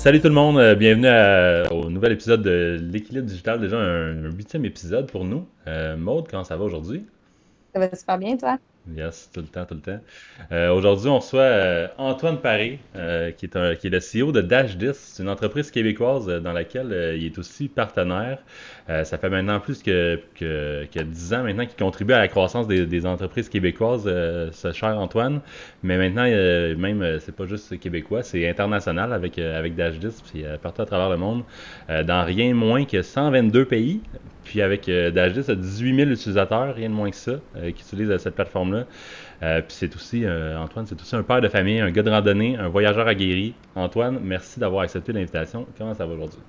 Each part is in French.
Salut tout le monde, euh, bienvenue au nouvel épisode de l'équilibre digital, déjà un huitième épisode pour nous. Euh, Maude, comment ça va aujourd'hui? Ça va super bien, toi? Yes, tout le temps, tout le temps. Euh, aujourd'hui, on reçoit euh, Antoine Paré, euh, qui, est un, qui est le CEO de Dash 10. C'est une entreprise québécoise dans laquelle il est aussi partenaire. ça fait maintenant plus que, que, que 10 ans maintenant qu'il contribue à la croissance des, des entreprises québécoises, ce cher Antoine. Mais maintenant, même, c'est pas juste québécois, c'est international avec, avec Dash 10, puis partout à travers le monde, dans rien moins que 122 pays. Puis avec euh, Dash 10, 18 000 utilisateurs, rien de moins que ça, qui utilisent cette plateforme-là. Euh, puis c'est aussi, euh, Antoine, c'est aussi un père de famille, un gars de randonnée, un voyageur aguerri. Antoine, merci d'avoir accepté l'invitation. Comment ça va aujourd'hui?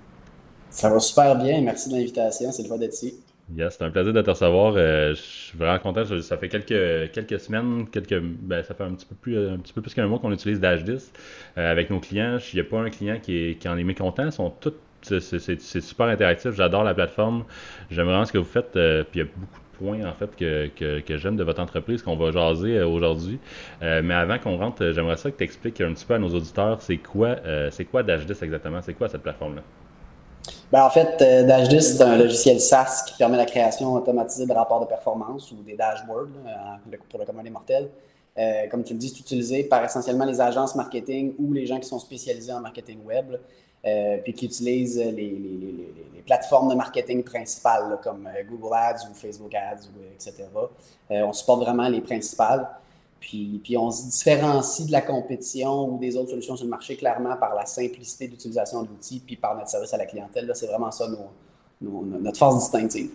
Ça va super bien. Merci de l'invitation. C'est le fun d'être ici. Yes, c'est un plaisir de te recevoir. Euh, je suis vraiment content. Ça fait quelques, quelques semaines, quelques, ben, ça fait un petit peu plus, un petit peu plus qu'un mois qu'on utilise Dash 10 avec nos clients. Il n'y a pas un client qui, est, qui en est mécontent. Ils sont tous c'est super interactif. J'adore la plateforme. J'aime vraiment ce que vous faites. puis il y a beaucoup points en fait que, que, j'aime de votre entreprise qu'on va jaser euh, aujourd'hui. Euh, mais avant qu'on rentre, euh, j'aimerais ça que tu expliques un petit peu à nos auditeurs c'est quoi c'est quoi Dash10 exactement, c'est quoi cette plateforme-là? Ben, en fait, Dash10, c'est un logiciel SaaS qui permet la création automatisée de rapports de performance ou des dashboards pour le commun des mortels. Comme tu le dis, c'est utilisé par essentiellement les agences marketing ou les gens qui sont spécialisés en marketing web. Euh, puis qui utilisent les, plateformes de marketing principales, comme euh, Google Ads ou Facebook Ads, etc. Euh, on supporte vraiment les principales. Puis, puis, on se différencie de la compétition ou des autres solutions sur le marché clairement par la simplicité d'utilisation de l'outil puis par notre service à la clientèle. C'est vraiment ça notre force distinctive.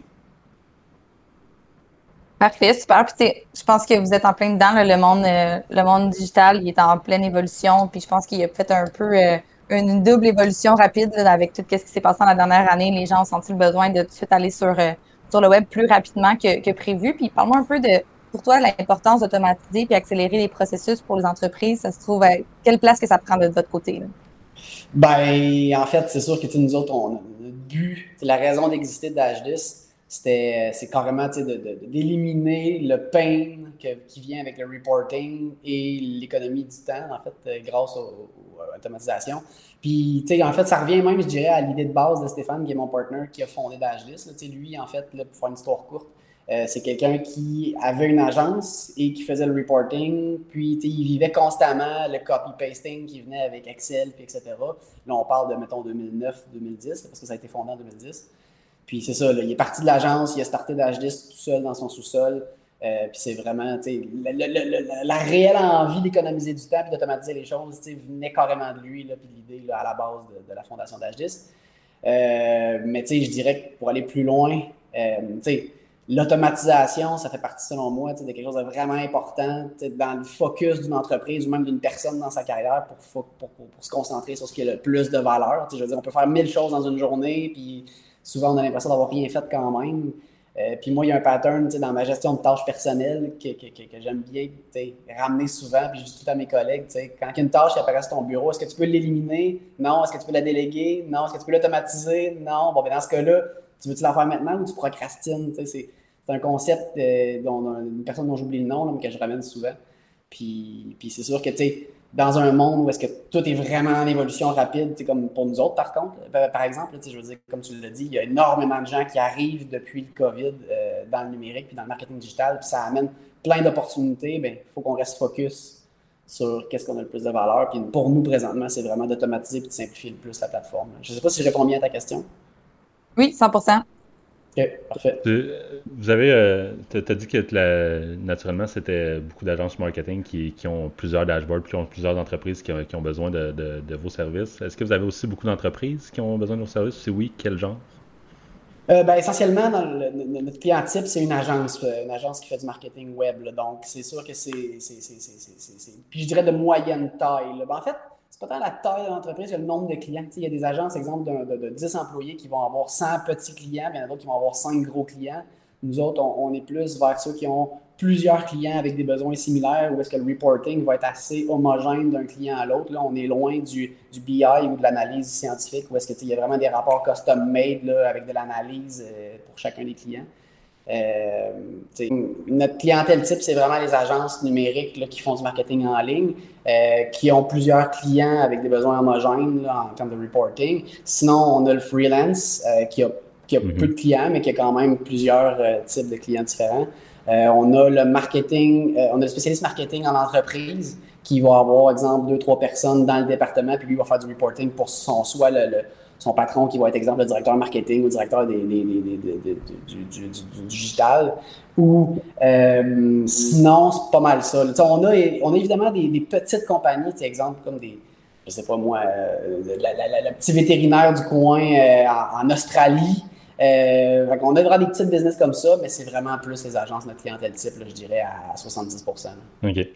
Parfait, super. Puis je pense que vous êtes en plein dedans. le, monde, le monde digital il est en pleine évolution. Puis je pense qu'il a fait un peu une double évolution rapide avec tout ce qui s'est passé dans la dernière année. Les gens ont senti le besoin de tout de suite aller sur, euh, sur le web plus rapidement que, prévu. Puis parle-moi un peu de, pour toi, l'importance d'automatiser puis accélérer les processus pour les entreprises. Ça se trouve, à quelle place que ça prend de votre côté? Ben, en fait, c'est sûr que nous autres, on a but, c'est la raison d'exister de H10 c'était c'est carrément d'éliminer le pain qui vient avec le reporting et l'économie du temps, en fait, euh, grâce aux, automatisation. Puis, en fait, ça revient même, je dirais, à l'idée de base de Stéphane, qui est mon partner, qui a fondé Dashlist. Lui, en fait, pour faire une histoire courte, euh, c'est quelqu'un qui avait une agence et qui faisait le reporting, puis il vivait constamment le copy-pasting qui venait avec Excel, puis etc. Là, on parle de, mettons, 2009-2010, parce que ça a été fondé en 2010. Puis c'est ça, il est parti de l'agence, il a starté d'H10 tout seul dans son sous-sol. Euh, puis c'est vraiment, la, réelle envie d'économiser du temps et d'automatiser les choses venait carrément de lui, puis l'idée à la base de, la fondation d'H10. Euh, mais je dirais que pour aller plus loin, euh, l'automatisation, ça fait partie, selon moi, de quelque chose de vraiment important dans le focus d'une entreprise ou même d'une personne dans sa carrière pour, se concentrer sur ce qui a le plus de valeur. Je veux dire, on peut faire mille choses dans une journée, puis souvent on a l'impression d'avoir rien fait quand même. Euh, puis moi, il y a un pattern dans ma gestion de tâches personnelles que, que, que, j'aime bien ramener souvent. Puis je dis tout à mes collègues, quand une tâche apparaît sur ton bureau, est-ce que tu peux l'éliminer? Non. Est-ce que tu peux la déléguer? Non. Est-ce que tu peux l'automatiser? Non. Bon, ben dans ce cas-là, tu veux-tu la faire maintenant ou tu procrastines? C'est un concept euh, dont, une personne dont j'oublie le nom, mais que je ramène souvent. Puis, puis c'est sûr que, tu sais, dans un monde où est-ce que tout est vraiment en évolution rapide, comme pour nous autres, par contre. Euh, par exemple, je veux dire, comme tu l'as dit, il y a énormément de gens qui arrivent depuis le COVID euh, dans le numérique puis dans le marketing digital, puis ça amène plein d'opportunités. Ben, il faut qu'on reste focus sur qu'est-ce qu'on a le plus de valeur. Puis pour nous, présentement, c'est vraiment d'automatiser et de simplifier le plus la plateforme. Je ne sais pas si je réponds bien à ta question. Oui, 100 parfait. Vous avez, euh, tu as dit que naturellement, c'était beaucoup d'agences marketing qui, ont plusieurs dashboards, qui ont plusieurs entreprises qui ont, besoin de, vos services. Est-ce que vous avez aussi beaucoup d'entreprises qui ont besoin de vos services? Si oui, quel genre? Euh, ben, essentiellement, dans notre client type, c'est une agence, euh, une agence qui fait du marketing web. donc, c'est sûr que c'est, Puis je dirais de moyenne taille. Ben, en fait, c'est pas tant la taille de l'entreprise que le nombre de clients. il y a des agences, exemple, de, 10 employés qui vont avoir 100 petits clients, puis il y en a d'autres qui vont avoir 5 gros clients. Nous autres, on, est plus vers ceux qui ont plusieurs clients avec des besoins similaires ou est-ce que le reporting va être assez homogène d'un client à l'autre. Là, on est loin du, du BI ou de l'analyse scientifique où est-ce qu'il y a vraiment des rapports custom-made avec de l'analyse euh, pour chacun des clients. Euh, notre clientèle type, c'est vraiment les agences numériques là, qui font du marketing en ligne, euh, qui ont plusieurs clients avec des besoins homogènes en termes de reporting. Sinon, on a le freelance euh, qui a, qui a mm-hmm. peu de clients, mais qui a quand même plusieurs types de clients différents. on a le marketing, on a le spécialiste marketing en entreprise qui va avoir, exemple, deux, trois personnes dans le département, puis lui va faire du reporting pour son, soit le son patron qui va être, exemple, le directeur marketing ou directeur des, du, digital. Ou euh, sinon, c'est pas mal ça. on, a, on a évidemment des, petites compagnies, exemple, comme des, je sais pas moi, euh, le petit vétérinaire du coin euh, en, Australie euh, on a vraiment des petits business comme ça, mais c'est vraiment plus les agences, notre clientèle type, je dirais à 70 OK.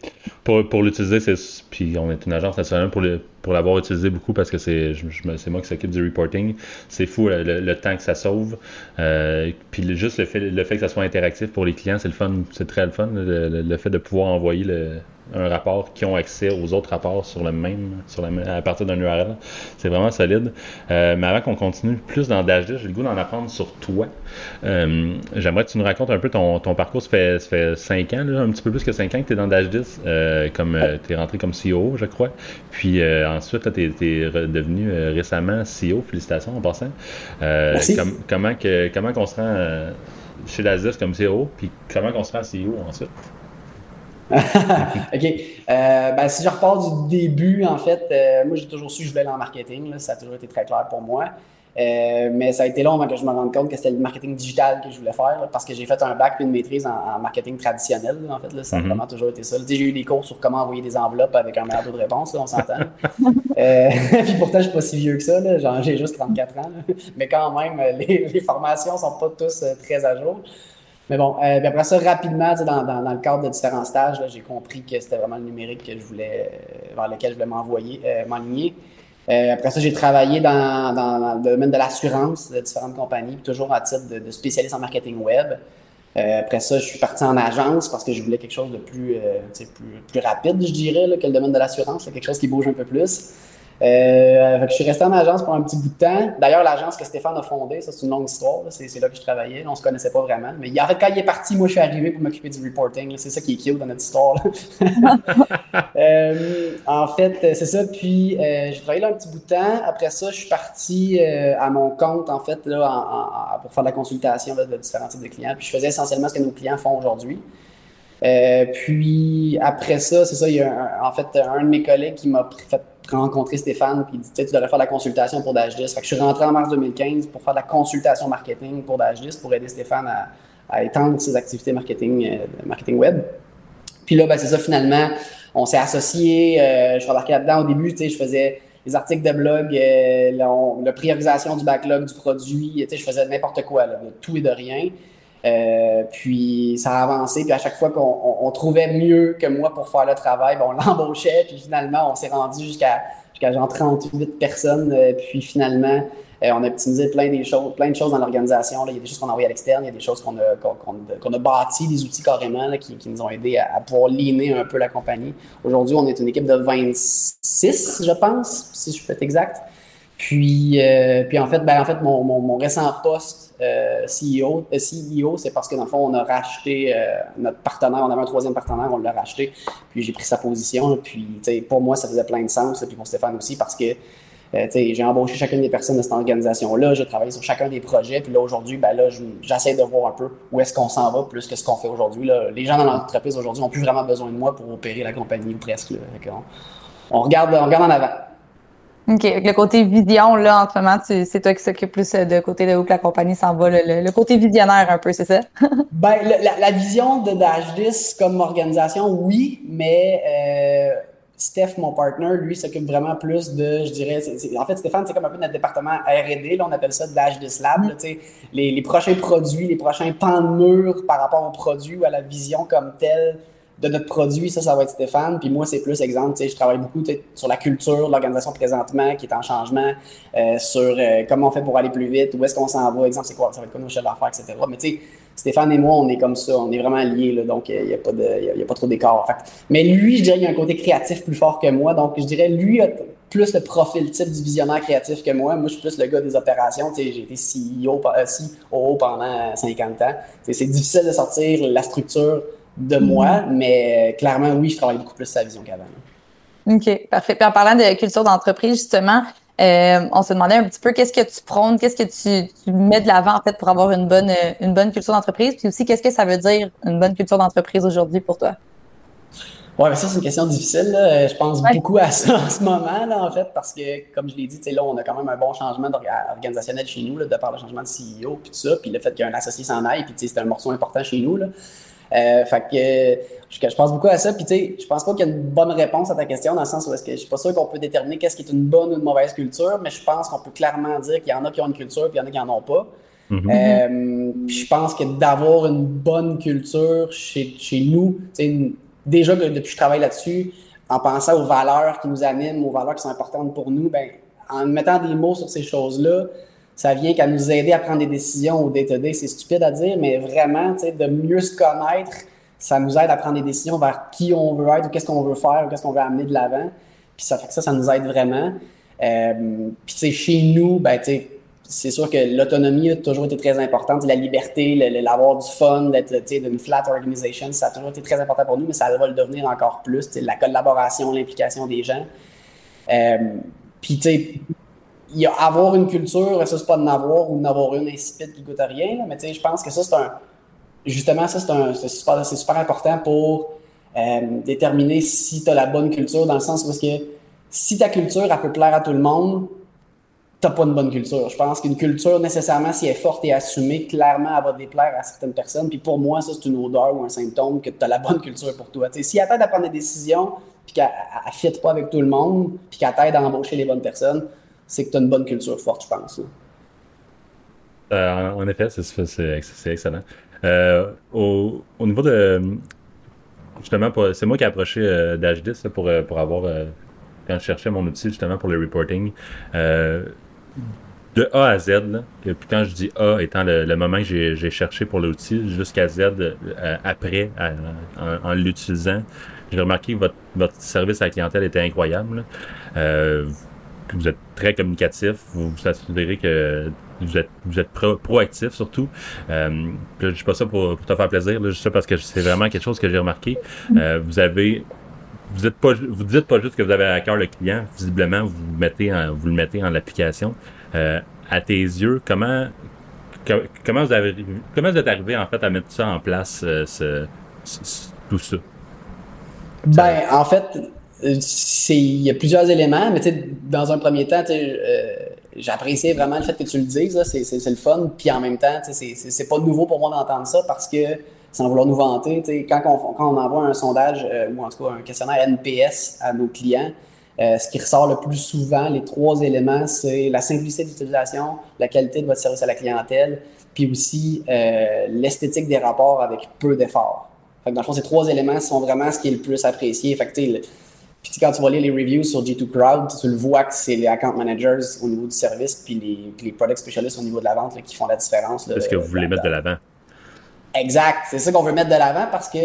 Pour, pour l'utiliser, c'est, puis on est une agence nationale pour, pour l'avoir utilisé beaucoup parce que c'est, c'est moi qui s'occupe du reporting. C'est fou le, temps que ça sauve. Euh, puis juste le fait, le fait que ça soit interactif pour les clients, c'est le fun, c'est très le fun, le fait de pouvoir envoyer le, un rapport qui ont accès aux autres rapports sur le même, sur la, à partir d'un URL. C'est vraiment solide. Euh, mais avant qu'on continue plus dans Dashlist, j'ai le goût d'en apprendre sur toi. Euh, j'aimerais que tu nous racontes un peu ton, ton parcours. Ça fait, ça fait 5 ans, là, un petit peu plus que 5 ans que tu es dans Dashlist. Euh, comme tu es rentré comme CEO, je crois. Puis ensuite, tu es, devenu récemment CEO. Félicitations en passant. comment, que, comment on se rend chez Dashlist comme CEO, puis comment on se rend CEO ensuite? OK. Euh, ben, si je repars du début, en fait, euh, moi, j'ai toujours su que je voulais aller en marketing. ça a toujours été très clair pour moi. Euh, mais ça a été long avant que je me rende compte que c'était le marketing digital que je voulais faire parce que j'ai fait un bac puis une maîtrise en, marketing traditionnel. en fait, ça a mm-hmm. vraiment toujours été ça. J'ai eu des cours sur comment envoyer des enveloppes avec un meilleur taux de réponse, on s'entend. puis pourtant, je suis pas si vieux que ça. J'ai juste 34 ans. Mais quand même, les, les formations sont pas tous très à jour. Mais bon, euh, après ça, rapidement, dans, dans, le cadre de différents stages, j'ai compris que c'était vraiment le numérique que je voulais, euh, vers lequel je voulais m'envoyer, euh, m'enligner. après ça, j'ai travaillé dans, dans, le domaine de l'assurance de différentes compagnies, toujours à titre de, spécialiste en marketing web. après ça, je suis parti en agence parce que je voulais quelque chose de plus, plus, plus rapide, je dirais, que le domaine de l'assurance, quelque chose qui bouge un peu plus. Euh, je suis resté en agence pour un petit bout de temps. D'ailleurs, l'agence que Stéphane a fondée, ça c'est une longue histoire. C'est là que je travaillais. on se connaissait pas vraiment. Mais en fait, quand il est parti, moi je suis arrivé pour m'occuper du reporting. C'est ça qui est cute dans notre histoire. euh, en fait, c'est ça. Puis euh, j'ai travaillé là un petit bout de temps. Après ça, je suis parti euh, à mon compte en fait là, en, en, pour faire de la consultation de différents types de clients. Puis je faisais essentiellement ce que nos clients font aujourd'hui. Euh, puis après ça, c'est ça, il y a en fait un de mes collègues qui m'a fait rencontrer Stéphane, puis il dit, tu devrais faire la consultation pour Dashlist. Fait je suis rentré en mars 2015 pour faire de la consultation marketing pour Dashlist, pour aider Stéphane à, étendre ses activités marketing, euh, marketing web. Puis là, ben, c'est ça, finalement, on s'est associés, euh, je embarqué là-dedans. Au début, tu sais, je faisais les articles de blog, euh, la, priorisation du backlog du produit, tu sais, je faisais n'importe quoi, de tout et de rien. Euh, puis ça a avancé, puis à chaque fois qu'on trouvait mieux que moi pour faire le travail, ben, on l'embauchait, puis finalement on s'est rendu jusqu'à jusqu'à genre 38 personnes, euh, puis finalement euh, on a optimisé plein, des choses, plein de choses dans l'organisation. Il y a des choses qu'on a envoyées à l'externe, il y a des choses qu'on a, qu'on, a bâties, des outils carrément qui, qui, nous ont aidés à, pouvoir leaner un peu la compagnie. Aujourd'hui, on est une équipe de 26, je pense, si je peux être exact. Puis, puis en fait, ben, en fait mon, mon, mon récent poste euh, CEO, euh, CEO c'est parce que dans le fond, on a racheté euh, notre partenaire, on avait un troisième partenaire, on l'a racheté, puis j'ai pris sa position. Puis pour moi, ça faisait plein de sens, puis pour Stéphane aussi, parce que j'ai embauché chacune des personnes de cette organisation-là, j'ai travaillé sur chacun des projets, puis là aujourd'hui, ben là, j'essaie de voir un peu où est-ce qu'on s'en va plus que ce qu'on fait aujourd'hui. Les gens dans l'entreprise aujourd'hui n'ont plus vraiment besoin de moi pour opérer la compagnie ou presque. On regarde en avant. OK. Le côté vision, là, en ce moment, c'est toi qui s'occupe plus euh, de côté de où que la compagnie s'en va, le, côté visionnaire un peu, c'est ça? ben, la, vision de Dash 10 comme organisation, oui, mais euh, Steph, mon partner, lui, s'occupe vraiment plus de, je dirais, en fait, Stéphane, c'est comme un peu notre département R&D, là, on appelle ça Dash 10 Lab, les, les prochains produits, les prochains pans de mur par rapport aux produits ou à la vision comme telle de notre produit, ça, ça va être Stéphane. Puis moi, c'est plus exemple, tu sais, je travaille beaucoup sur la culture l'organisation présentement qui est en changement, euh, sur euh, comment on fait pour aller plus vite, où est-ce qu'on s'en va, exemple, c'est quoi, ça va être quoi nos chefs d'affaires, etc. Mais tu sais, Stéphane et moi, on est comme ça, on est vraiment liés, là, donc il n'y a, pas de, y a, pas trop d'écart. Mais lui, je dirais, il a un côté créatif plus fort que moi, donc je dirais, lui a plus le profil type du visionnaire créatif que moi. Moi, je suis plus le gars des opérations. J'ai été CEO, CEO pendant 50 ans. C'est difficile de sortir la structure de moi, mhm. mais clairement, oui, je travaille beaucoup plus sa vision qu'avant. OK, parfait. Puis en parlant de culture d'entreprise, justement, euh, on se demandait un petit peu qu'est-ce que tu prônes, qu'est-ce que tu, mets de l'avant en fait pour avoir une bonne, euh, une bonne culture d'entreprise, puis aussi qu'est-ce que ça veut dire une bonne culture d'entreprise aujourd'hui pour toi? Oui, mais ça, c'est une question difficile. Là. Je pense beaucoup à ça en ce moment, là, en fait, parce que, comme je l'ai dit, là, on a quand même un bon changement organisationnel chez nous, là, de par le changement de CEO, puis tout ça, puis le fait qu'il y a un associé s'en aille, puis c'est un morceau important chez nous. Là. Euh, fait que je, pense beaucoup à ça. Puis tu sais, je pense pas qu'il y a une bonne réponse à ta question dans le sens où est-ce que je suis pas sûr qu'on peut déterminer qu'est-ce qui est une bonne ou une mauvaise culture, mais je pense qu'on peut clairement dire qu'il y en a qui ont une culture puis il y en a qui en ont pas. Mm-hmm. Euh, puis je pense que d'avoir une bonne culture chez, chez nous, déjà depuis que je travaille là-dessus, en pensant aux valeurs qui nous animent, aux valeurs qui sont importantes pour nous, ben, en mettant des mots sur ces choses-là, ça vient qu'à nous aider à prendre des décisions au day-to-day. C'est stupide à dire, mais vraiment, de mieux se connaître, ça nous aide à prendre des décisions vers qui on veut être ou qu'est-ce qu'on veut faire ou qu'est-ce qu'on veut amener de l'avant. Puis ça fait que ça, ça nous aide vraiment. Euh, puis tu chez nous, ben, c'est sûr que l'autonomie a toujours été très importante. La liberté, l'avoir du fun, d'être d'une flat organization, ça a toujours été très important pour nous, mais ça va le devenir encore plus. La collaboration, l'implication des gens. Euh, puis, tu sais, y a avoir une culture, ça c'est pas de n'avoir ou de n'avoir une insipide qui goûte à rien, mais tu sais, je pense que ça c'est un. Justement, ça c'est un, super, super, important pour euh, déterminer si tu as la bonne culture, dans le sens où que si ta culture elle peut plaire à tout le monde, t'as pas une bonne culture. Je pense qu'une culture, nécessairement, si elle est forte et assumée, clairement, elle va déplaire à certaines personnes. Puis pour moi, ça, c'est une odeur ou un symptôme que tu as la bonne culture pour toi. si elle t'aide à prendre des décisions, puis qu'elle ne fit pas avec tout le monde, puis qu'elle t'aide à embaucher les bonnes personnes, c'est que tu as une bonne culture forte, je pense. Euh, en effet, c'est excellent. Euh, au, niveau de. Justement, c'est moi qui ai approché euh, d'H10 pour, pour avoir. quand je cherchais mon outil justement pour le reporting. de A à Z, là, puis quand je dis A étant le, moment que j'ai cherché pour l'outil, jusqu'à Z après, en, l'utilisant, j'ai remarqué que votre, service à la clientèle était incroyable vous êtes très communicatif, vous vous assurez que vous êtes, vous êtes proactif surtout. Euh, je dis pas ça pour, te faire plaisir, là, juste ça parce que c'est vraiment quelque chose que j'ai remarqué. Euh, vous avez vous êtes pas vous dites pas juste que vous avez à cœur le client, visiblement vous mettez vous le mettez en application. Euh, à tes yeux, comment comment vous avez comment vous êtes arrivé en fait à mettre ça en place euh, ce, tout ça? Ben, en fait, il y a plusieurs éléments, mais dans un premier temps, euh, j'appréciais vraiment le fait que tu le dises, c'est le fun, puis en même temps, c'est pas nouveau pour moi d'entendre ça parce que, sans vouloir nous vanter, quand on, quand on envoie un sondage, euh, ou en tout cas un questionnaire NPS à nos clients, euh, ce qui ressort le plus souvent, les trois éléments, c'est la simplicité d'utilisation, la qualité de votre service à la clientèle, puis aussi l'esthétique des rapports avec peu d'efforts. Dans le fond, ces trois éléments sont vraiment ce qui est le plus apprécié. Fait que, puis quand tu vas lire les reviews sur G2 Crowd, tu le vois que c'est les account managers au niveau du service puis les, les product specialists au niveau de la vente qui font la différence. C'est ce que vous voulez mettre de l'avant. Exact. C'est ça qu'on veut mettre de l'avant parce que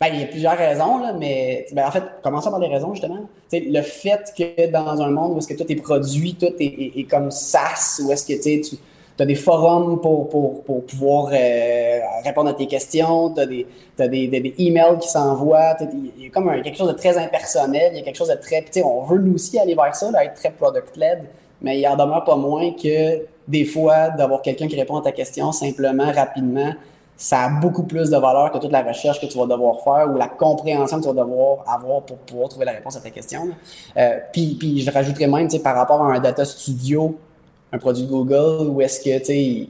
ben, il y a plusieurs raisons, là, mais ben, en fait, commençons par les raisons, justement. le fait que dans un monde où est-ce que tout est produit, tout est, comme SaaS, où est-ce que tu tu as des forums pour, pour, pour pouvoir euh, répondre à tes questions, tu as, des, des, des, emails qui s'envoient, il y a comme quelque chose de très impersonnel, il y a quelque chose de très... On veut nous aussi aller vers ça, être très product-led, mais il en demeure pas moins que des fois, d'avoir quelqu'un qui répond à ta question simplement, rapidement, ça a beaucoup plus de valeur que toute la recherche que tu vas devoir faire ou la compréhension que tu vas devoir avoir pour pouvoir trouver la réponse à ta question. Euh, puis, puis je rajouterais même, par rapport à un data studio un produit Google où est-ce que tu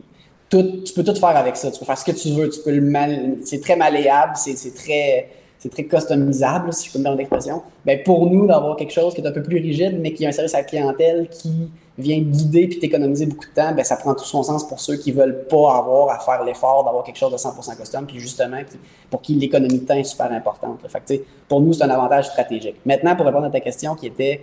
tout, tu peux tout faire avec ça. Tu peux faire ce que tu veux. Tu peux le c'est très malléable, c'est très, c'est très customisable, si je peux me permettre l'expression. Ben pour nous, d'avoir quelque chose qui est un peu plus rigide, mais qui a un service à la clientèle qui vient guider puis t'économiser beaucoup de temps, ben ça prend tout son sens pour ceux qui veulent pas avoir à faire l'effort d'avoir quelque chose de 100% custom, puis justement pour qui l'économie de temps est super importante. Fait que, pour nous, c'est un avantage stratégique. Maintenant, pour répondre à ta question qui était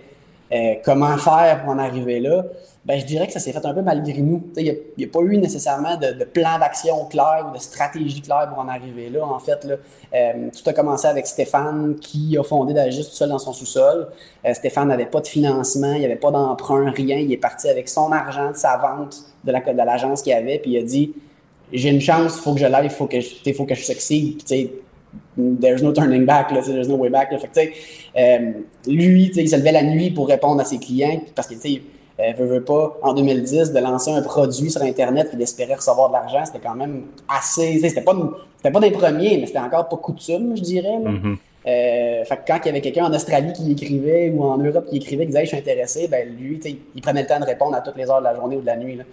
euh, comment faire pour en arriver là, ben, je dirais que ça s'est fait un peu malgré nous. Il n'y a, pas eu nécessairement de, plan d'action clair ou de stratégie claire pour en arriver là. En fait, là, euh, tout a commencé avec Stéphane qui a fondé Dagis tout seul dans son sous-sol. Euh, Stéphane n'avait pas de financement, il n'y avait pas d'emprunt, rien. Il est parti avec son argent de sa vente de l'agence qu'il avait, puis il a dit J'ai une chance, il faut que je l'aille, il faut que je, faut que je succède. There's no turning back, là, there's no way back. Fait euh, lui, il se levait la nuit pour répondre à ses clients parce que euh, veut, veut pas, en 2010, de lancer un produit sur Internet et d'espérer recevoir de l'argent, c'était quand même assez. C'était pas, c'était pas des premiers, mais c'était encore pas coutume, je dirais. Mm-hmm. Euh, fait que quand il y avait quelqu'un en Australie qui écrivait ou en Europe qui écrivait, qui disait Je suis intéressé, ben lui, il prenait le temps de répondre à toutes les heures de la journée ou de la nuit. Là.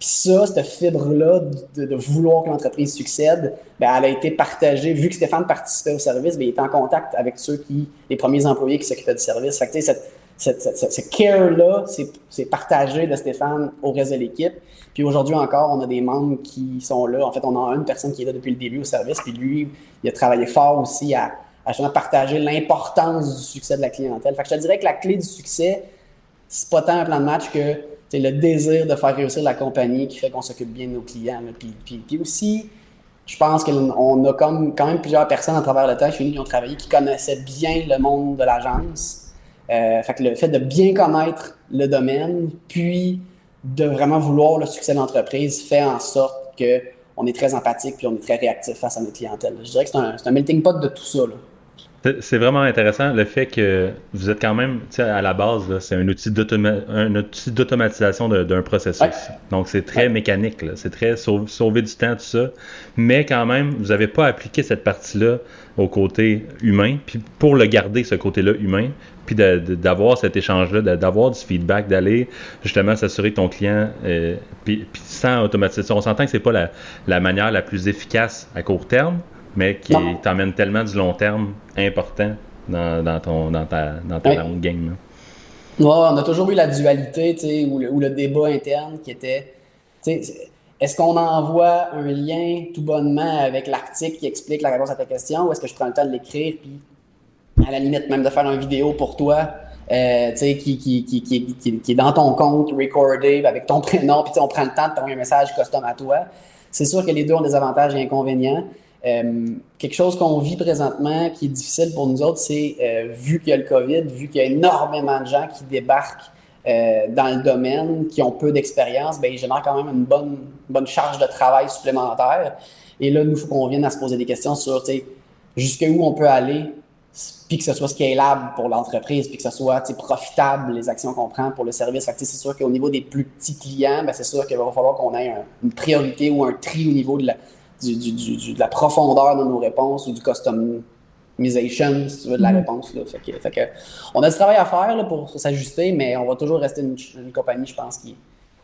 Puis ça, cette fibre-là de, vouloir que l'entreprise succède, ben, elle a été partagée. Vu que Stéphane participait au service, ben, il était en contact avec ceux qui, les premiers employés qui s'occupaient du service. Fait que, cette, ce care-là, c'est partagé de Stéphane au reste de l'équipe. Puis aujourd'hui encore, on a des membres qui sont là. En fait, on a une personne qui est là depuis le début au service, puis lui, il a travaillé fort aussi à, à partager l'importance du succès de la clientèle. Fait que je te dirais que la clé du succès, c'est pas tant un plan de match que c'est le désir de faire réussir la compagnie qui fait qu'on s'occupe bien de nos clients. Puis, puis, aussi, je pense qu'on a quand même plusieurs personnes à travers le temps chez nous qui ont travaillé, qui connaissaient bien le monde de l'agence euh, fait que le fait de bien connaître le domaine, puis de vraiment vouloir le succès de l'entreprise, fait en sorte qu'on est très empathique puis on est très réactif face à notre clientèle. Je dirais que c'est un, un, melting pot de tout ça. Là. C'est vraiment intéressant le fait que vous êtes quand même, à la base, c'est un outil d'automatisation d'un processus. Donc c'est très mécanique, c'est très sauver du temps, tout ça. Mais quand même, vous n'avez pas appliqué cette partie-là au côté humain, puis pour le garder, ce côté-là humain, puis d'avoir cet échange-là, d'avoir du feedback, d'aller justement s'assurer que ton client, euh, puis, sans automatisation, on s'entend que c'est pas la, la manière la plus efficace à court terme, mais qui t'emmène tellement du long terme important dans, dans ton, dans ta, dans ta game. on a toujours eu la dualité, ou le, ou le débat interne qui était, est-ce qu'on envoie un lien tout bonnement avec l'article qui explique la réponse à ta question, ou est-ce que je prends le temps de l'écrire, puis à la limite même de faire une vidéo pour toi, euh, qui, qui, qui, qui, est dans ton compte, recordé, avec ton prénom, puis on prend le temps de t'envoyer un message custom à toi. C'est sûr que les deux ont des avantages et inconvénients. Euh, quelque chose qu'on vit présentement qui est difficile pour nous autres, c'est euh, vu qu'il y a le COVID, vu qu'il y a énormément de gens qui débarquent euh, dans le domaine, qui ont peu d'expérience, ben, ils génèrent quand même une bonne, bonne charge de travail supplémentaire. Et là, nous, faut qu'on vienne à se poser des questions sur jusqu'où on peut aller, puis que ce soit scalable pour l'entreprise, puis que ce soit profitable, les actions qu'on prend pour le service. C'est sûr qu'au niveau des plus petits clients, ben, c'est sûr qu'il va falloir qu'on ait une priorité ou un tri au niveau de la, du, de la profondeur de nos réponses ou du customization, si tu veux, de la mm. réponse. Fait que, on a du travail à faire pour s'ajuster, mais on va toujours rester une, compagnie, je pense, qui,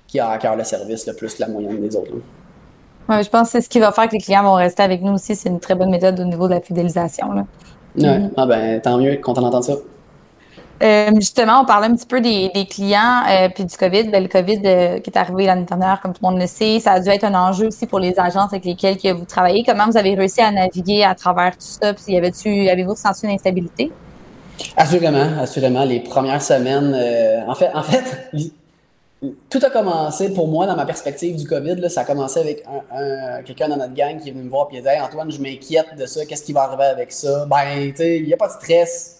qui a à cœur le service le plus que la moyenne des autres. Ouais, je pense que c'est ce qui va faire que les clients vont rester avec nous aussi. C'est une très bonne méthode au niveau de la fidélisation. Là. Mm. Ah ben, tant mieux, content d'entendre ça. Euh, justement, on parlait un petit peu des, clients euh, puis du COVID. Ben, le COVID euh, qui est arrivé l'année dernière, comme tout le monde le sait, ça a dû être un enjeu aussi pour les agences avec lesquelles que vous travaillez. Comment vous avez réussi à naviguer à travers tout ça? Puis y avait-tu, avez-vous ressenti une instabilité? Assurément, assurément. Les premières semaines, en fait, en fait, tout a commencé pour moi dans ma perspective du COVID. Ça a commencé avec un, quelqu'un dans notre gang qui est venu me voir et dit Antoine, je m'inquiète de ça, qu'est-ce qui va arriver avec ça? Ben, tu sais, il n'y a pas de stress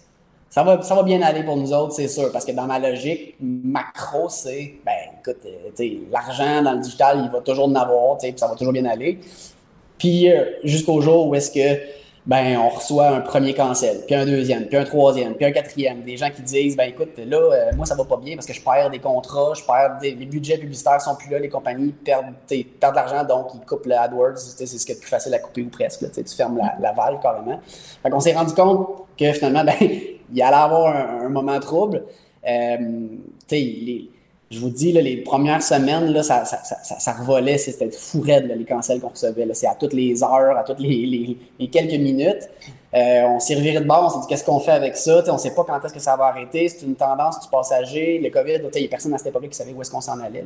ça va, ça va bien aller pour nous autres, c'est sûr, parce que dans ma logique macro, c'est, ben, écoute, euh, l'argent dans le digital, il va toujours en avoir, puis ça va toujours bien aller. Puis euh, jusqu'au jour où est-ce que, ben, on reçoit un premier cancel, puis un deuxième, puis un troisième, puis un quatrième, des gens qui disent, ben, écoute, là, euh, moi, ça va pas bien parce que je perds des contrats, je perds des, les budgets publicitaires sont plus là, les compagnies perdent, perdent de l'argent, donc ils coupent le AdWords, c'est ce qui est plus facile à couper ou presque, tu fermes la, la valve carrément. Fait qu'on s'est rendu compte que finalement, ben, il allait avoir un, moment trouble. Euh, je vous dis, là, les premières semaines, là, ça, revolait, c'était fou raide, les cancels qu'on recevait. C'est à toutes les heures, à toutes les, les, quelques minutes. Euh, on s'est reviré de bord, on s'est dit qu'est-ce qu'on fait avec ça? on ne sait pas quand est-ce que ça va arrêter. C'est une tendance du passager. Le COVID, il n'y a personne à cette époque qui savait où est-ce qu'on s'en allait.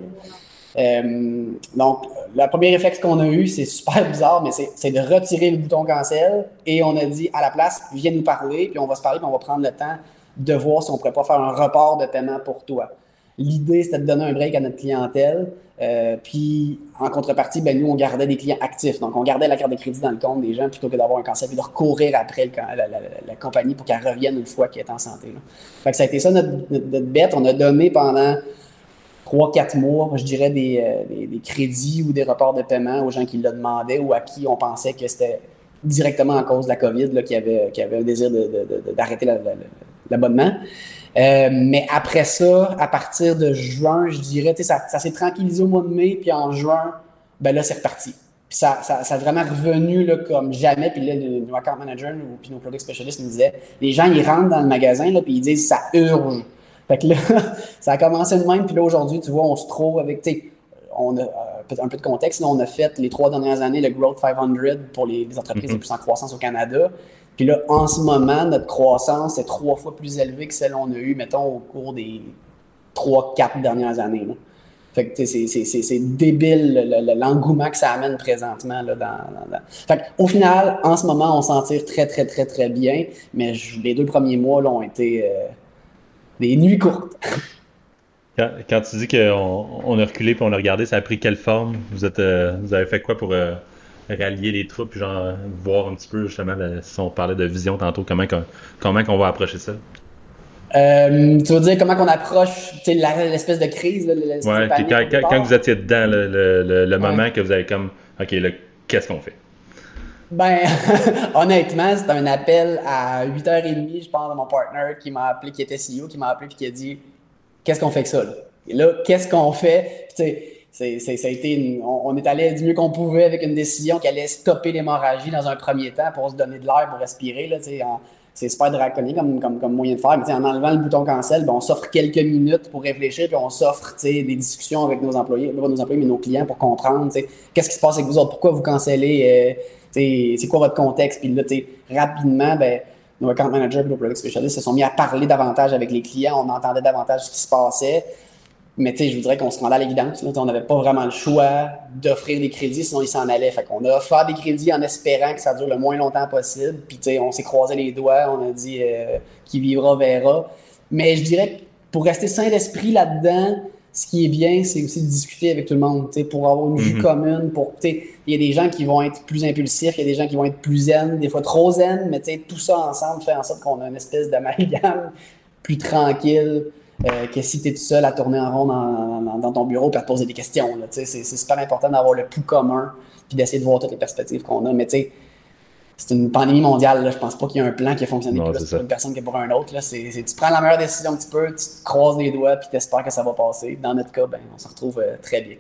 Euh, donc, le premier réflexe qu'on a eu, c'est super bizarre, mais c'est de retirer le bouton cancel et on a dit à la place, viens nous parler, puis on va se parler, puis on va prendre le temps de voir si on pourrait pas faire un report de paiement pour toi. L'idée, c'était de donner un break à notre clientèle. Euh, puis, en contrepartie, ben, nous, on gardait des clients actifs. Donc, on gardait la carte de crédit dans le compte des gens plutôt que d'avoir un cancer et de recourir après la, compagnie pour qu'elle revienne une fois qu'elle est en santé. Fait que ça a été ça notre, bête. On a donné pendant 3-4 mois, je dirais, euh, des, des, crédits ou des reports de paiement aux gens qui le demandaient ou à qui on pensait que c'était directement à cause de la COVID qui avait, qui avait un désir d'arrêter l'abonnement. Euh, mais après ça, à partir de juin, je dirais, ça, ça s'est tranquillisé au mois de mai, puis en juin, ben là, c'est reparti. Puis ça, ça, ça, a vraiment revenu là, comme jamais. Puis là, le, account manager ou puis nos product specialists nous disaient, les gens, ils rentrent dans le magasin, là, puis ils disent, ça urge. Fait que là, ça a commencé de même. Puis là, aujourd'hui, tu vois, on se trouve avec, tu sais, on a euh, un peu de contexte. Là, on a fait les trois dernières années le Growth 500 pour les, entreprises les mm-hmm. plus en croissance au Canada. Puis là, en ce moment, notre croissance est trois fois plus élevée que celle qu'on a eue, mettons, au cours des trois, quatre dernières années. Fait que c'est débile l'engouement que ça amène présentement. Là, dans, Fait au final, en ce moment, on s'en tire très, très, très, très bien. Mais les deux premiers mois là, ont été euh, des nuits courtes. Quand, tu dis qu'on on a reculé puis on a regardé, ça a pris quelle forme? Vous êtes euh, vous avez fait quoi pour euh, rallier les troupes, genre voir un petit peu justement, si on parlait de vision tantôt, comment, comment qu'on va approcher ça? Euh, tu veux dire comment qu'on approche l'espèce de crise? ouais, quand, quand, vous étiez dedans, le, le, moment que vous avez comme, OK, qu'est-ce qu'on fait? Ben, honnêtement, c'était un appel à 8h30, je pense, de mon partner qui m'a appelé, qui était CEO, qui m'a appelé et qui a dit Qu'est-ce qu'on fait avec ça? Là? Et là, qu'est-ce qu'on fait? c'est, ça a été on, est allé du mieux qu'on pouvait avec une décision qui allait stopper l'hémorragie dans un premier temps pour se donner de l'air pour respirer. Là, c'est super draconique comme, comme, comme, moyen de faire. Mais en enlevant le bouton cancel, ben, on s'offre quelques minutes pour réfléchir, puis on s'offre des discussions avec nos employés, pas nos employés, mais nos clients pour comprendre qu'est-ce qui se passe avec vous autres, pourquoi vous cancellez, euh, c'est quoi votre contexte. Puis là, rapidement, ben, nos account managers et nos product specialists se sont mis à parler davantage avec les clients, on entendait davantage ce qui se passait. Mais tu sais, je vous dirais qu'on se rendait à l'évidence. On n'avait pas vraiment le choix d'offrir des crédits, sinon ils s'en allaient. Fait qu'on a offert des crédits en espérant que ça dure le moins longtemps possible. Puis tu sais, on s'est croisé les doigts, on a dit euh, qui vivra verra. Mais je dirais que pour rester sain d'esprit là-dedans, ce qui est bien, c'est aussi de discuter avec tout le monde, pour avoir une vue mhm. commune. Pour, il y a des gens qui vont être plus impulsifs, il y a des gens qui vont être plus zen, des fois trop zen, mais tout ça ensemble fait en sorte qu'on a une espèce d'amalgame plus tranquille euh, que si tu es tout seul à tourner en rond dans, ton bureau et à te poser des questions. C'est super important d'avoir le pouls commun puis d'essayer de voir toutes les perspectives qu'on a. Mais tu sais, c'est une pandémie mondiale. Là. Je pense pas qu'il y ait un plan qui a fonctionné plus pour une personne que pour un autre. Là. C'est, tu prends la meilleure décision que tu peux, tu te croises les doigts puis tu espères que ça va passer. Dans notre cas, ben, on se retrouve euh, très bien.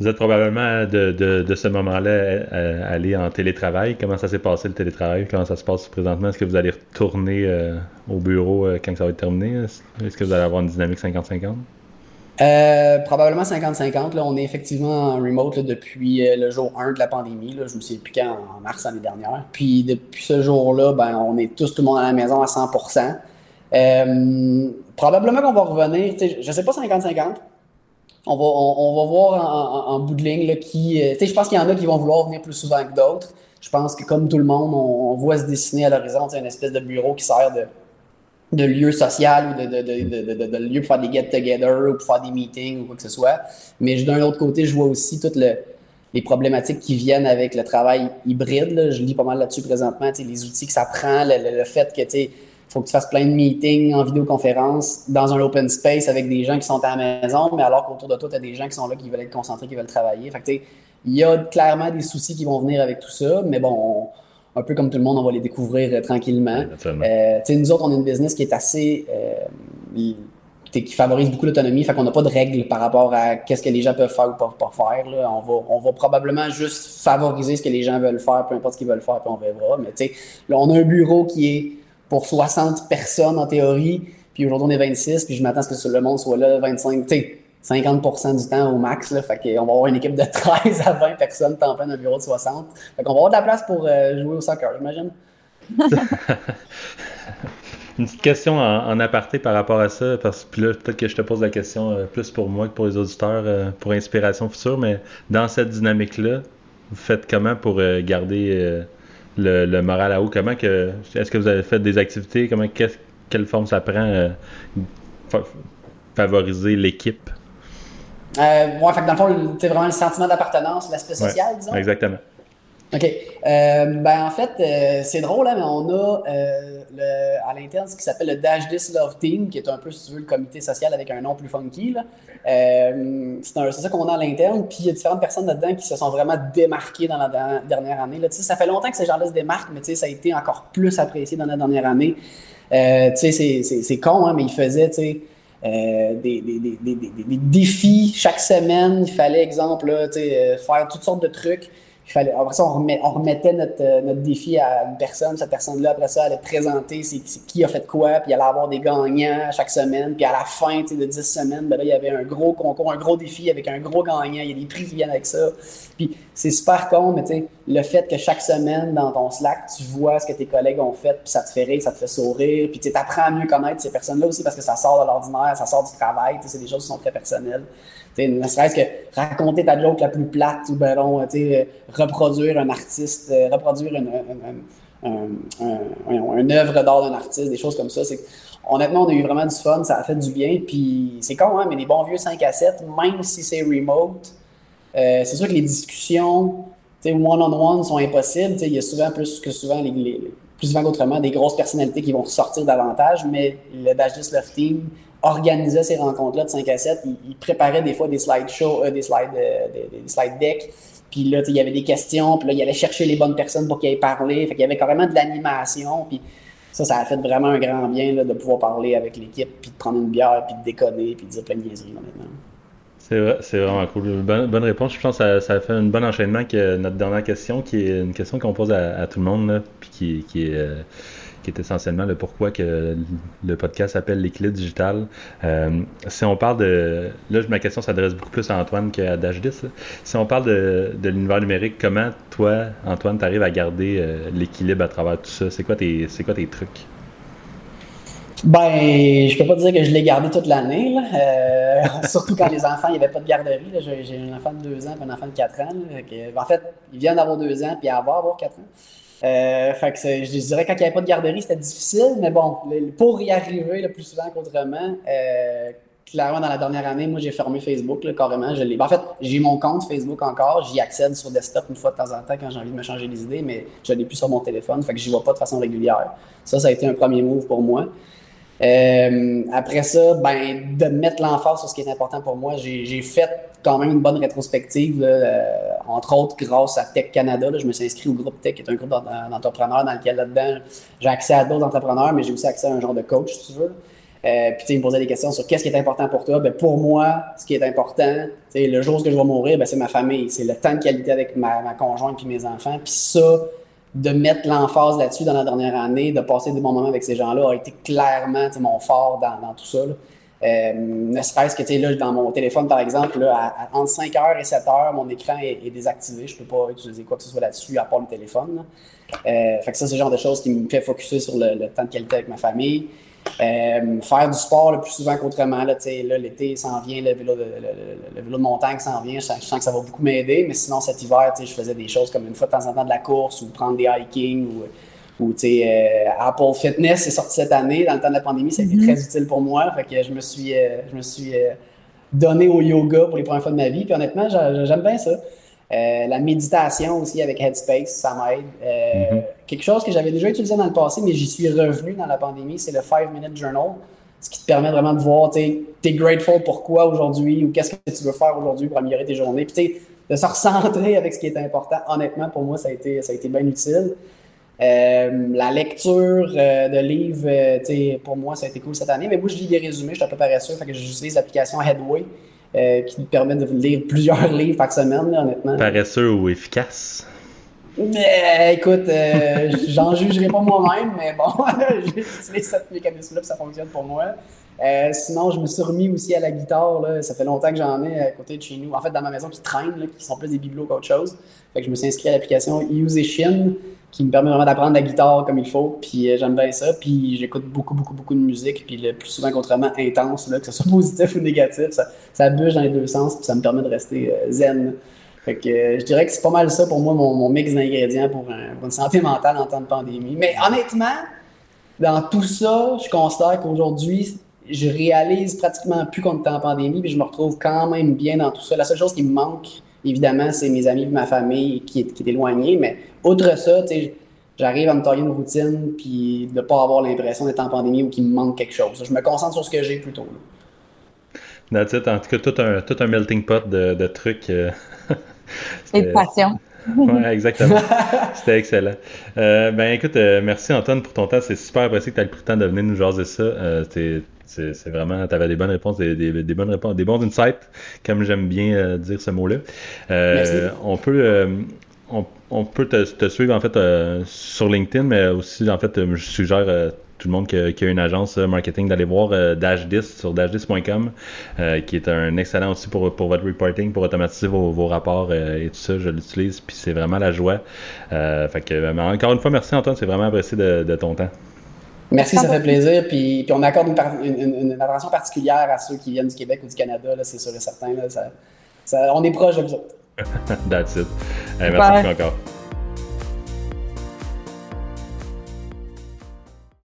Vous êtes probablement de, de, ce moment-là euh, allé en télétravail. Comment ça s'est passé le télétravail? Comment ça se passe présentement? Est-ce que vous allez retourner euh, au bureau euh, quand ça va être terminé? Est-ce que vous allez avoir une dynamique 50-50? probablement 50-50. On est effectivement en remote depuis le jour 1 de la pandémie. Là. Je me souviens plus en mars l'année dernière. Puis depuis ce jour-là, ben, on est tous tout le monde à la maison à 100% Probablement qu'on va revenir, je ne sais pas 50-50 on va, on, va voir en, bout de ligne là, qui. Euh, je pense qu'il y en a qui vont vouloir venir plus souvent que d'autres. Je pense que comme tout le monde, on, voit se dessiner à l'horizon une espèce de bureau qui sert de, de lieu social ou de, de, de, lieu pour faire des get-together ou pour faire des meetings ou quoi que ce soit. Mais d'un autre côté, je vois aussi toutes les problématiques qui viennent avec le travail hybride. Je lis pas mal là-dessus présentement, les outils que ça prend, le, fait que il faut que tu fasses plein de meetings en vidéoconférence dans un open space avec des gens qui sont à la maison, mais alors qu'autour de toi, tu as des gens qui sont là, qui veulent être concentrés, qui veulent travailler. Fait il y a clairement des soucis qui vont venir avec tout ça, mais bon, un peu comme tout le monde, on va les découvrir euh, tranquillement. Euh, nous autres, on est une business qui est assez. Euh, qui favorise beaucoup l'autonomie, fait qu'on n'a pas de règles par rapport à qu'est-ce que les gens peuvent faire ou pas, pas faire. On, va, on va probablement juste favoriser ce que les gens veulent faire, peu importe ce qu'ils veulent faire, puis on verra. Mais là, on a un bureau qui est pour 60 personnes en théorie, puis aujourd'hui on est 26, puis je m'attends à ce que le monde soit là 25, tu sais, 50% du temps au max. Là, fait qu'on va avoir une équipe de 13 à 20 personnes temps plein dans un bureau de 60. Fait qu'on va avoir de la place pour euh, jouer au soccer, j'imagine. une petite question en, aparté par rapport à ça, parce que là, peut-être que je te pose la question euh, plus pour moi que pour les auditeurs, euh, pour inspiration future, mais dans cette dynamique-là, vous faites comment pour garder le, moral à haut? Comment que est-ce que vous avez fait des activités? Comment qu'est-ce quelle forme ça prend favoriser l'équipe? Euh, ouais, fait que dans le fond, c'est vraiment le sentiment d'appartenance, l'aspect social, disons. Exactement. OK. Euh, ben, en fait, euh, c'est drôle, hein, mais on a euh, à l'interne ce qui s'appelle le Dash This Love Team, qui est un peu, si tu veux, le comité social avec un nom plus funky. c'est, ça qu'on a à l'interne. Puis il y a différentes personnes là-dedans qui se sont vraiment démarquées dans la dernière année. Là. Ça fait longtemps que ces gens-là se démarquent, mais ça a été encore plus apprécié dans la dernière année. c'est, con, hein, mais ils faisaient, des, des, des, des, défis chaque semaine. Il fallait, exemple, faire toutes sortes de trucs fallait, après ça, on, remettait notre, euh, notre, défi à une personne. Cette personne-là, après ça, allait présenter c'est, qui a fait quoi, puis elle allait avoir des gagnants chaque semaine. Puis à la fin de 10 semaines, ben là, il y avait un gros concours, un gros défi avec un gros gagnant. Il y a des prix qui viennent avec ça. Puis c'est super con, mais tu sais, le fait que chaque semaine, dans ton Slack, tu vois ce que tes collègues ont fait, puis ça te fait rire, ça te fait sourire. Puis tu apprends à mieux connaître ces personnes-là aussi parce que ça sort de l'ordinaire, ça sort du travail. C'est des choses qui sont très personnelles ne serait-ce que raconter ta joke la plus plate ou ben non, reproduire un artiste, euh, reproduire une, un, œuvre d'art d'un artiste, des choses comme ça. Honnêtement, on a eu vraiment du fun, ça a fait du bien. Puis c'est con, hein, mais les bons vieux 5 à 7, même si c'est remote, euh, c'est sûr que les discussions one-on-one sont impossibles. Il y a souvent, plus que souvent, plus souvent qu'autrement, des grosses personnalités qui vont ressortir davantage, mais le Dash Love Team, organisait ces rencontres-là de 5 à 7. Il, préparait des fois des slideshows, euh, des, slides, euh, des, slide decks. Puis là, il y avait des questions. Puis là, il allait chercher les bonnes personnes pour qu'ils aient parlé. Fait qu'il y avait carrément de l'animation. Puis ça, ça a fait vraiment un grand bien là, de pouvoir parler avec l'équipe, puis de prendre une bière, puis de déconner, puis de dire plein de niaiseries, maintenant. C'est vrai, c'est vraiment cool. Bonne, réponse. Je pense que ça, ça fait un bon enchaînement que notre dernière question, qui est une question qu'on pose à, tout le monde, là, puis qui, qui est. Euh, qui est essentiellement le pourquoi que le podcast s'appelle l'équilibre digital. Euh, si on parle de... Là, ma question s'adresse beaucoup plus à Antoine qu'à Dashdis. Si on parle de, l'univers numérique, comment toi, Antoine, tu arrives à garder euh, l'équilibre à travers tout ça? C'est quoi tes, quoi tes trucs? Ben, je peux pas dire que je l'ai gardé toute l'année, euh, surtout quand les enfants, il n'y avait pas de garderie. J'ai, un enfant de 2 ans et un enfant de 4 ans. en fait, il vient d'avoir 2 ans puis il va avoir 4 ans. Euh, fait que je dirais quand il n'y avait pas de garderie, c'était difficile, mais bon, pour y arriver le plus souvent qu'autrement, euh, clairement dans la dernière année, moi j'ai fermé Facebook carrément. Je ben, en fait, j'ai mon compte Facebook encore, j'y accède sur desktop une fois de temps en temps quand j'ai envie de me changer les idées, mais je l'ai plus sur mon téléphone, fait que j'y vois pas de façon régulière. Ça, ça a été un premier move pour moi. Euh, après ça, ben, de mettre l'emphase sur ce qui est important pour moi, j'ai fait quand même une bonne rétrospective, euh, entre autres grâce à Tech Canada. je me suis inscrit au groupe Tech, qui est un groupe d'entrepreneurs dans lequel là-dedans, j'ai accès à d'autres entrepreneurs, mais j'ai aussi accès à un genre de coach, si tu veux. Euh, puis, tu me posais des questions sur qu'est-ce qui est important pour toi? Ben, pour moi, ce qui est important, le jour où je vais mourir, ben, c'est ma famille. C'est le temps de qualité avec ma, ma conjointe et mes enfants. Puis ça, de mettre l'emphase là-dessus dans la dernière année, de passer des bons moments avec ces gens-là, a été clairement mon fort dans, tout ça. Euh, ne serait-ce que là, dans mon téléphone, par exemple, là, entre 5h et 7h, mon écran est, désactivé. Je ne peux pas utiliser quoi que ce soit là-dessus à part le téléphone. Euh, fait que ça, c'est le genre de choses qui me fait focuser sur le temps de qualité avec ma famille. Euh, faire du sport le plus souvent qu'autrement. Là, là, l'été s'en vient, le vélo, de, le, vélo de montagne s'en vient. Je sens, que ça va beaucoup m'aider. Mais sinon, cet hiver, je faisais des choses comme une fois de temps en temps de la course ou prendre des hiking ou, ou euh, Apple Fitness est sorti cette année. Dans le temps de la pandémie, ça a été mm-hmm. très utile pour moi. Fait que je me suis, euh, je me suis donné au yoga pour les premières fois de ma vie. Puis honnêtement, j'aime bien ça. Euh, la méditation aussi avec Headspace, ça m'aide. Euh, mm-hmm. Quelque chose que j'avais déjà utilisé dans le passé, mais j'y suis revenu dans la pandémie, c'est le 5 Minute Journal. Ce qui te permet vraiment de voir, tu es grateful pourquoi aujourd'hui ou qu'est-ce que tu veux faire aujourd'hui pour améliorer tes journées. Puis de se recentrer avec ce qui est important. Honnêtement, pour moi, ça a été, ça a été bien utile. Euh, la lecture de livres, pour moi, ça a été cool cette année. Mais moi, je lis des résumés, je suis un peu paresseux, fait que j'utilise l'application Headway. Euh, qui te permet de lire plusieurs livres par semaine, honnêtement. Paresseux ou efficace? Mais, écoute, euh, j'en jugerai pas moi-même, mais bon, j'ai utilisé cette mécanisme-là, ça fonctionne pour moi. Euh, sinon, je me suis remis aussi à la guitare. Là. Ça fait longtemps que j'en ai à côté de chez nous. En fait, dans ma maison, qui traînent, là, qui sont plus des bibelots qu'autre chose. Fait que je me suis inscrit à l'application Musician, qui me permet vraiment d'apprendre la guitare comme il faut. Puis euh, j'aime bien ça. Puis j'écoute beaucoup, beaucoup, beaucoup de musique. Puis le plus souvent, contrairement, intense, là, que ce soit positif ou négatif. Ça, ça dans les deux sens. Puis ça me permet de rester euh, zen. Fait que je dirais que c'est pas mal ça pour moi, mon, mix d'ingrédients pour, une santé mentale en temps de pandémie. Mais honnêtement, dans tout ça, je constate qu'aujourd'hui, je réalise pratiquement plus qu'on était en pandémie, puis je me retrouve quand même bien dans tout ça. La seule chose qui me manque, évidemment, c'est mes amis et ma famille qui est, qui est éloignée, mais outre ça, j'arrive à me tailler une routine, puis de ne pas avoir l'impression d'être en pandémie ou qu'il me manque quelque chose. Je me concentre sur ce que j'ai plutôt. Là. En tout cas, tout un, tout un melting pot de, de trucs. Euh, et de passion. Oui, exactement. C'était excellent. Euh, ben écoute, euh, merci Antoine pour ton temps. C'est super apprécié que tu aies pris le temps de venir nous jaser ça. Euh, c'est vraiment, tu avais des bonnes réponses, des, des, des, bonnes réponses, des bons insights, comme j'aime bien dire ce mot-là. On peut, on, on, peut te, te, suivre en fait sur LinkedIn, mais aussi en fait, je suggère tout le monde qui a, qui a, une agence marketing d'aller voir euh, Dash10 sur dash10.com, euh, qui est un excellent outil pour, pour votre reporting, pour automatiser vos, vos rapports euh, et tout ça. Je l'utilise, puis c'est vraiment la joie. fait que, encore une fois, merci Antoine, c'est vraiment apprécié de, de, ton temps. Merci, ça fait plaisir. Puis, puis on accorde une, une, une, attention particulière à ceux qui viennent du Québec ou du Canada, c'est sûr et certain. Là, ça, ça, on est proche de vous autres. That's it. Hey, merci beaucoup encore.